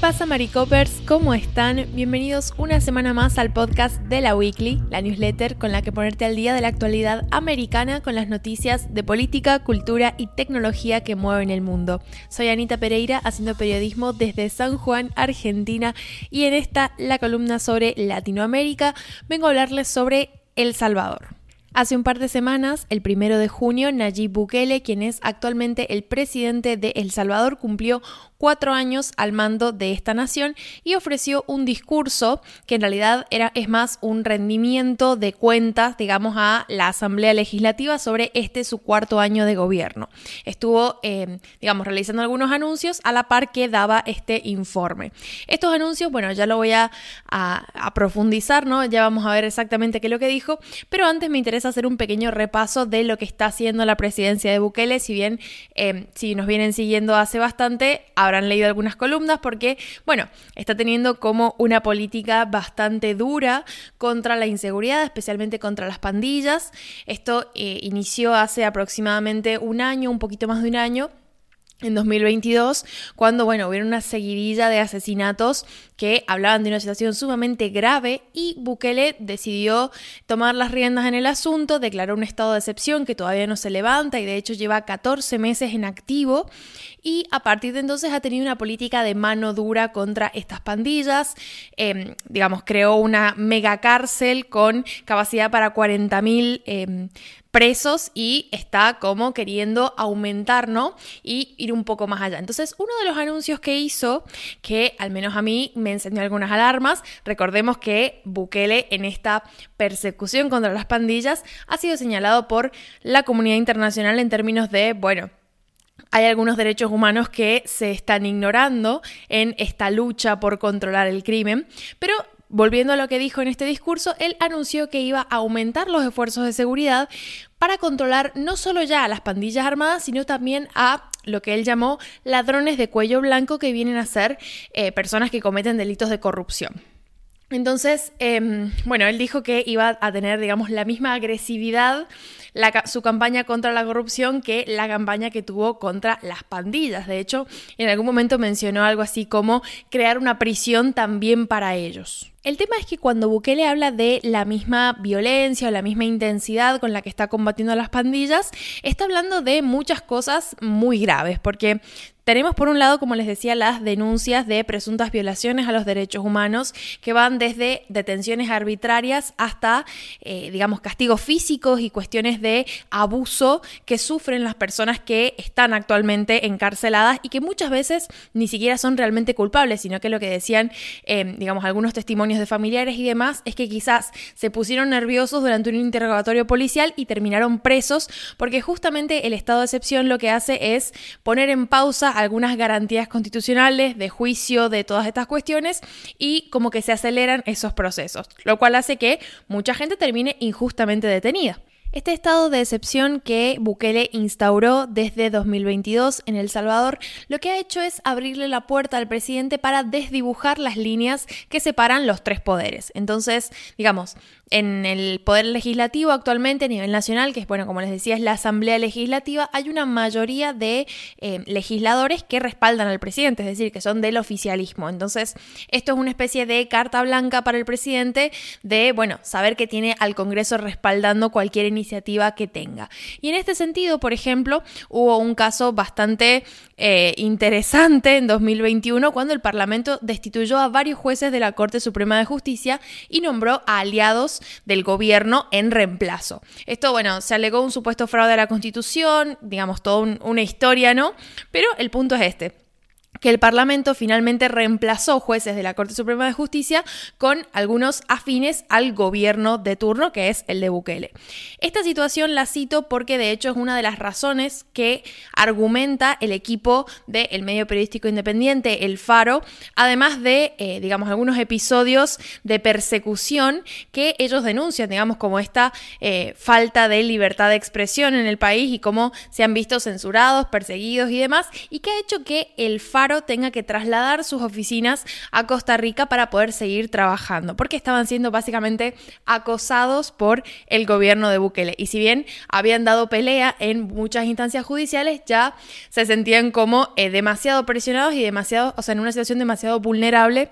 pasa Maricopers? ¿Cómo están? Bienvenidos una semana más al podcast de la Weekly, la newsletter con la que ponerte al día de la actualidad americana con las noticias de política, cultura y tecnología que mueven el mundo. Soy Anita Pereira haciendo periodismo desde San Juan, Argentina y en esta, la columna sobre Latinoamérica, vengo a hablarles sobre El Salvador. Hace un par de semanas, el primero de junio, Nayib Bukele, quien es actualmente el presidente de El Salvador, cumplió cuatro años al mando de esta nación y ofreció un discurso que en realidad era, es más un rendimiento de cuentas, digamos, a la Asamblea Legislativa sobre este su cuarto año de gobierno. Estuvo, eh, digamos, realizando algunos anuncios a la par que daba este informe. Estos anuncios, bueno, ya lo voy a, a, profundizar, ¿no? Ya vamos a ver exactamente qué es lo que dijo, pero antes me interesa hacer un pequeño repaso de lo que está haciendo la presidencia de Bukele, si bien eh, si nos vienen siguiendo hace bastante, habrán leído algunas columnas porque, bueno, está teniendo como una política bastante dura contra la inseguridad, especialmente contra las pandillas. Esto eh, inició hace aproximadamente un año, un poquito más de un año en 2022, cuando, bueno, hubo una seguidilla de asesinatos que hablaban de una situación sumamente grave y Bukele decidió tomar las riendas en el asunto, declaró un estado de excepción que todavía no se levanta y de hecho lleva 14 meses en activo y a partir de entonces ha tenido una política de mano dura contra estas pandillas, em, digamos, creó una mega cárcel con capacidad para 40.000 eh, presos y está como queriendo aumentar, ¿no? Y ir un poco más allá. Entonces, uno de los anuncios que hizo, que al menos a mí me enseñó algunas alarmas, recordemos que Bukele en esta persecución contra las pandillas ha sido señalado por la comunidad internacional en términos de, bueno, hay algunos derechos humanos que se están ignorando en esta lucha por controlar el crimen, pero Volviendo a lo que dijo en este discurso, él anunció que iba a aumentar los esfuerzos de seguridad para controlar no solo ya a las pandillas armadas, sino también a lo que él llamó ladrones de cuello blanco que vienen a ser eh, personas que cometen delitos de corrupción. Entonces, em, bueno, él dijo que iba a tener, digamos, la misma agresividad su campaña contra la corrupción que la campaña que tuvo contra las pandillas. De hecho, en algún momento mencionó algo así como crear una prisión también para ellos. El tema es que cuando Bukele habla de la misma violencia o la misma intensidad con la que está combatiendo a las pandillas, está hablando de muchas cosas muy graves, porque tenemos por un lado, como les decía, las denuncias de presuntas violaciones a los derechos humanos que van desde detenciones arbitrarias hasta, eh, digamos, castigos físicos y cuestiones de abuso que sufren las personas que están actualmente encarceladas y que muchas veces ni siquiera son realmente culpables, sino que lo que decían, eh, digamos, algunos testimonios de familiares y demás es que quizás se pusieron nerviosos durante un interrogatorio policial y terminaron presos porque justamente el estado de excepción lo que hace es poner en pausa algunas garantías constitucionales de juicio de todas estas cuestiones y como que se aceleran esos procesos, lo cual hace que mucha gente termine injustamente detenida. Este estado de excepción que Bukele instauró desde 2022 en El Salvador lo que ha hecho es abrirle la puerta al presidente para desdibujar las líneas que separan los tres poderes. Entonces, digamos, en el Poder Legislativo actualmente a nivel nacional, que es, bueno, como les decía, es la Asamblea Legislativa, hay una mayoría de eh, legisladores que respaldan al presidente, es decir, que son del oficialismo. Entonces, esto es una especie de carta blanca para el presidente de, bueno, saber que tiene al Congreso respaldando cualquier iniciativa que tenga. Y en este sentido, por ejemplo, hubo un caso bastante eh, interesante en 2021 cuando el Parlamento destituyó a varios jueces de la Corte Suprema de Justicia y nombró a aliados del gobierno en reemplazo. Esto, bueno, se alegó un supuesto fraude a la Constitución, digamos, toda una historia, ¿no? Pero el punto es este que el Parlamento finalmente reemplazó jueces de la Corte Suprema de Justicia con algunos afines al gobierno de turno, que es el de Bukele. Esta situación la cito porque de hecho es una de las razones que argumenta el equipo del medio periodístico independiente, El Faro, además de, eh, digamos, algunos episodios de persecución que ellos denuncian, digamos, como esta eh, falta de libertad de expresión en el país y cómo se han visto censurados, perseguidos y demás, y que ha hecho que El Faro Tenga que trasladar sus oficinas a Costa Rica para poder seguir trabajando, porque estaban siendo básicamente acosados por el gobierno de Bukele. Y si bien habían dado pelea en muchas instancias judiciales, ya se sentían como eh, demasiado presionados y demasiado, o sea, en una situación demasiado vulnerable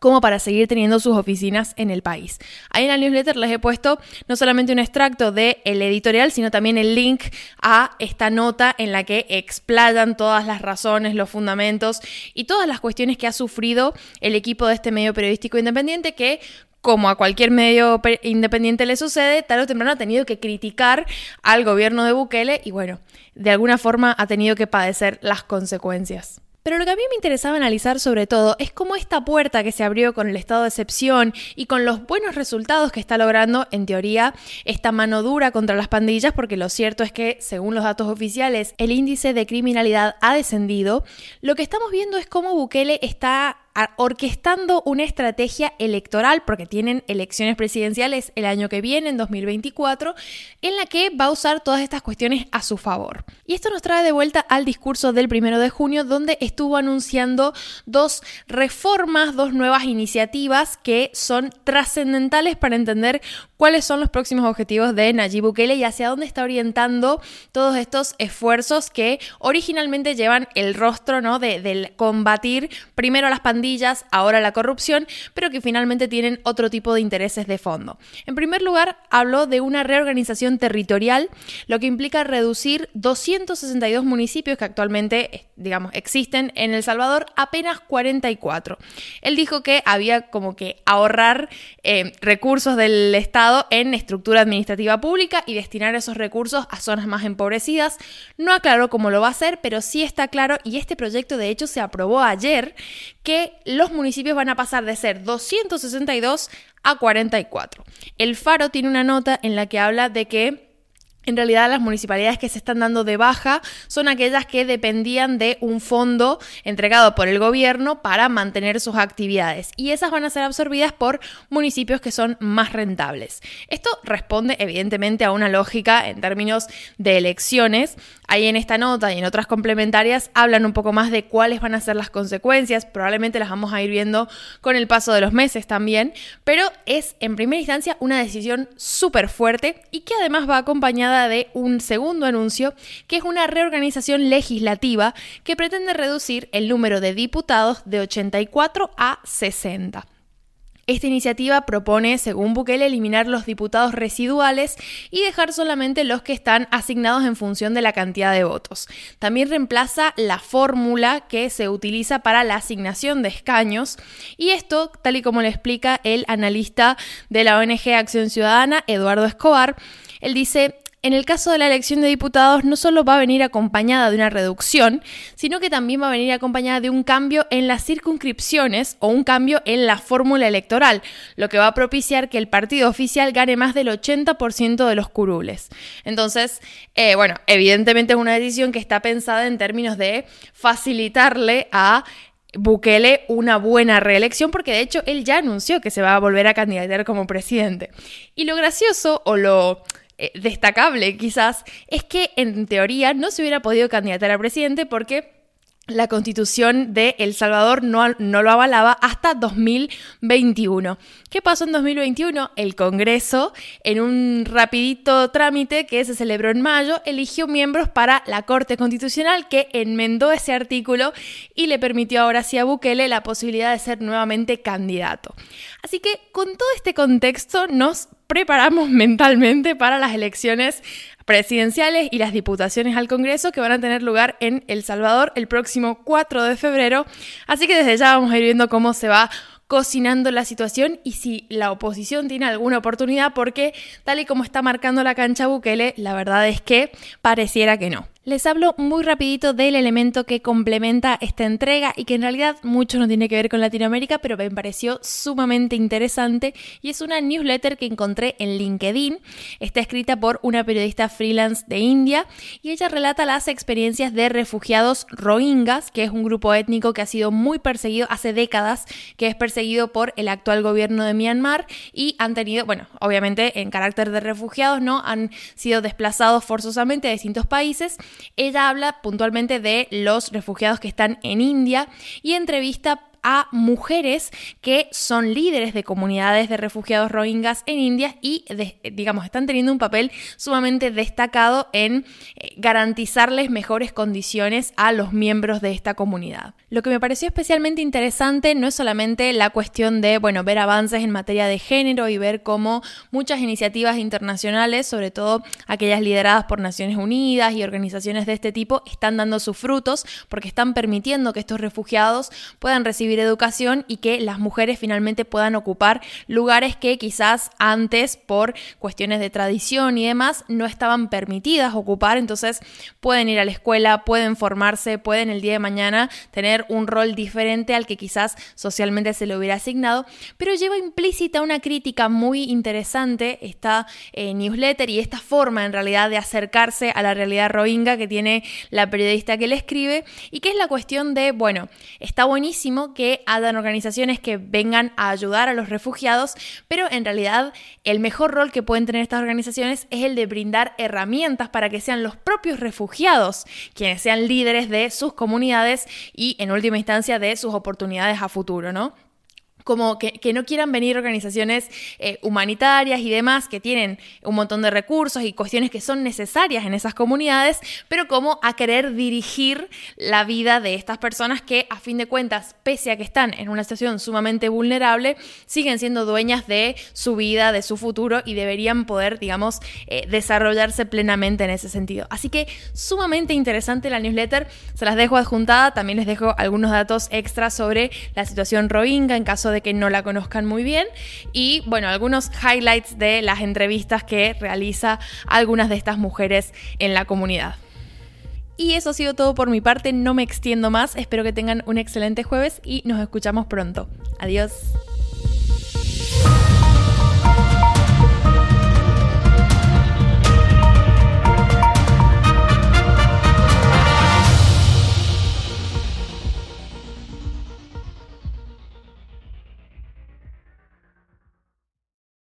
como para seguir teniendo sus oficinas en el país. Ahí en la newsletter les he puesto no solamente un extracto del el editorial, sino también el link a esta nota en la que explayan todas las razones, los fundamentos y todas las cuestiones que ha sufrido el equipo de este medio periodístico independiente que como a cualquier medio independiente le sucede, tarde o temprano ha tenido que criticar al gobierno de Bukele y bueno, de alguna forma ha tenido que padecer las consecuencias. Pero lo que a mí me interesaba analizar sobre todo es cómo esta puerta que se abrió con el estado de excepción y con los buenos resultados que está logrando, en teoría, esta mano dura contra las pandillas, porque lo cierto es que, según los datos oficiales, el índice de criminalidad ha descendido, lo que estamos viendo es cómo Bukele está orquestando una estrategia electoral, porque tienen elecciones presidenciales el año que viene, en 2024, en la que va a usar todas estas cuestiones a su favor. Y esto nos trae de vuelta al discurso del primero de junio, donde estuvo anunciando dos reformas, dos nuevas iniciativas que son trascendentales para entender cuáles son los próximos objetivos de Nayib Bukele y hacia dónde está orientando todos estos esfuerzos que originalmente llevan el rostro ¿no? de, del combatir primero las pandillas, ahora la corrupción, pero que finalmente tienen otro tipo de intereses de fondo. En primer lugar, habló de una reorganización territorial, lo que implica reducir 262 municipios que actualmente, digamos, existen en El Salvador, apenas 44. Él dijo que había como que ahorrar eh, recursos del Estado en estructura administrativa pública y destinar esos recursos a zonas más empobrecidas. No aclaró cómo lo va a hacer, pero sí está claro, y este proyecto de hecho se aprobó ayer, que los municipios van a pasar de ser 262 a 44. El Faro tiene una nota en la que habla de que en realidad las municipalidades que se están dando de baja son aquellas que dependían de un fondo entregado por el gobierno para mantener sus actividades y esas van a ser absorbidas por municipios que son más rentables. Esto responde evidentemente a una lógica en términos de elecciones. Ahí en esta nota y en otras complementarias hablan un poco más de cuáles van a ser las consecuencias, probablemente las vamos a ir viendo con el paso de los meses también, pero es en primera instancia una decisión súper fuerte y que además va acompañada de un segundo anuncio, que es una reorganización legislativa que pretende reducir el número de diputados de 84 a 60. Esta iniciativa propone, según Bukele, eliminar los diputados residuales y dejar solamente los que están asignados en función de la cantidad de votos. También reemplaza la fórmula que se utiliza para la asignación de escaños y esto, tal y como le explica el analista de la ONG Acción Ciudadana, Eduardo Escobar, él dice, en el caso de la elección de diputados no solo va a venir acompañada de una reducción, sino que también va a venir acompañada de un cambio en las circunscripciones o un cambio en la fórmula electoral, lo que va a propiciar que el partido oficial gane más del 80% de los curules. Entonces, eh, bueno, evidentemente es una decisión que está pensada en términos de facilitarle a Bukele una buena reelección porque de hecho él ya anunció que se va a volver a candidatar como presidente. Y lo gracioso o lo eh, destacable quizás es que en teoría no se hubiera podido candidatar a presidente porque la constitución de El Salvador no, no, lo avalaba hasta 2021. ¿Qué pasó en 2021? El Congreso, en un rapidito trámite que se celebró en mayo, eligió miembros para la Corte Constitucional que enmendó ese artículo y le permitió ahora sí a Bukele la posibilidad de ser nuevamente candidato. Así que con todo este contexto nos preparamos mentalmente para las elecciones presidenciales y las diputaciones al Congreso que van a tener lugar en El Salvador el próximo 4 de febrero. Así que desde ya vamos a ir viendo cómo se va cocinando la situación y si la oposición tiene alguna oportunidad, porque tal y como está marcando la cancha Bukele, la verdad es que pareciera que no. Les hablo muy rapidito del elemento que complementa esta entrega y que en realidad mucho no tiene que ver con Latinoamérica, pero me pareció sumamente interesante y es una newsletter que encontré en LinkedIn. Está escrita por una periodista freelance de India y ella relata las experiencias de refugiados rohingyas, que es un grupo étnico que ha sido muy perseguido hace décadas, que es perseguido por el actual gobierno de Myanmar y han tenido, bueno, obviamente en carácter de refugiados, ¿no? Han sido desplazados forzosamente a distintos países ella habla puntualmente de los refugiados que están en India y entrevista a mujeres que son líderes de comunidades de refugiados rohingyas en India y, digamos, están teniendo un papel sumamente destacado en eh, garantizarles mejores condiciones a los miembros de esta comunidad. Lo que me pareció especialmente interesante no es solamente la cuestión de, bueno, ver avances en materia de género y ver cómo muchas iniciativas internacionales, sobre todo aquellas lideradas por Naciones Unidas y organizaciones de este tipo, están dando sus frutos porque están permitiendo que estos refugiados puedan recibir educación y que las mujeres finalmente puedan ocupar lugares que quizás antes por cuestiones de tradición y demás no estaban permitidas ocupar, entonces pueden ir a la escuela, pueden formarse, pueden el día de mañana tener un rol diferente al que quizás socialmente se le hubiera asignado, pero lleva implícita una crítica muy interesante esta eh, newsletter y esta forma en realidad de acercarse a la realidad rohingya que tiene la periodista que le escribe y que es la cuestión de, bueno, está buenísimo que que organizaciones que vengan a ayudar a los refugiados, pero en realidad el mejor rol que pueden tener estas organizaciones es el de brindar herramientas para que sean los propios refugiados quienes sean líderes de sus comunidades y en última instancia de sus oportunidades a futuro, ¿no? Como que, no quieran venir organizaciones eh, humanitarias y demás que tienen un montón de recursos y cuestiones que son necesarias en esas comunidades, pero como a querer dirigir la vida de estas personas que a fin de cuentas, pese a que están en una situación sumamente vulnerable, siguen siendo dueñas de su vida, de su futuro y deberían poder, digamos, eh, desarrollarse plenamente en ese sentido. Así que sumamente interesante la newsletter, se las dejo adjuntada, también les dejo algunos datos extras sobre la situación Rohingya en caso de que no la conozcan muy bien. Y bueno, algunos highlights de las entrevistas que realiza algunas de estas mujeres en la comunidad. Y eso ha sido todo por mi parte, no me extiendo más, espero que tengan un excelente jueves y nos escuchamos pronto. Adiós.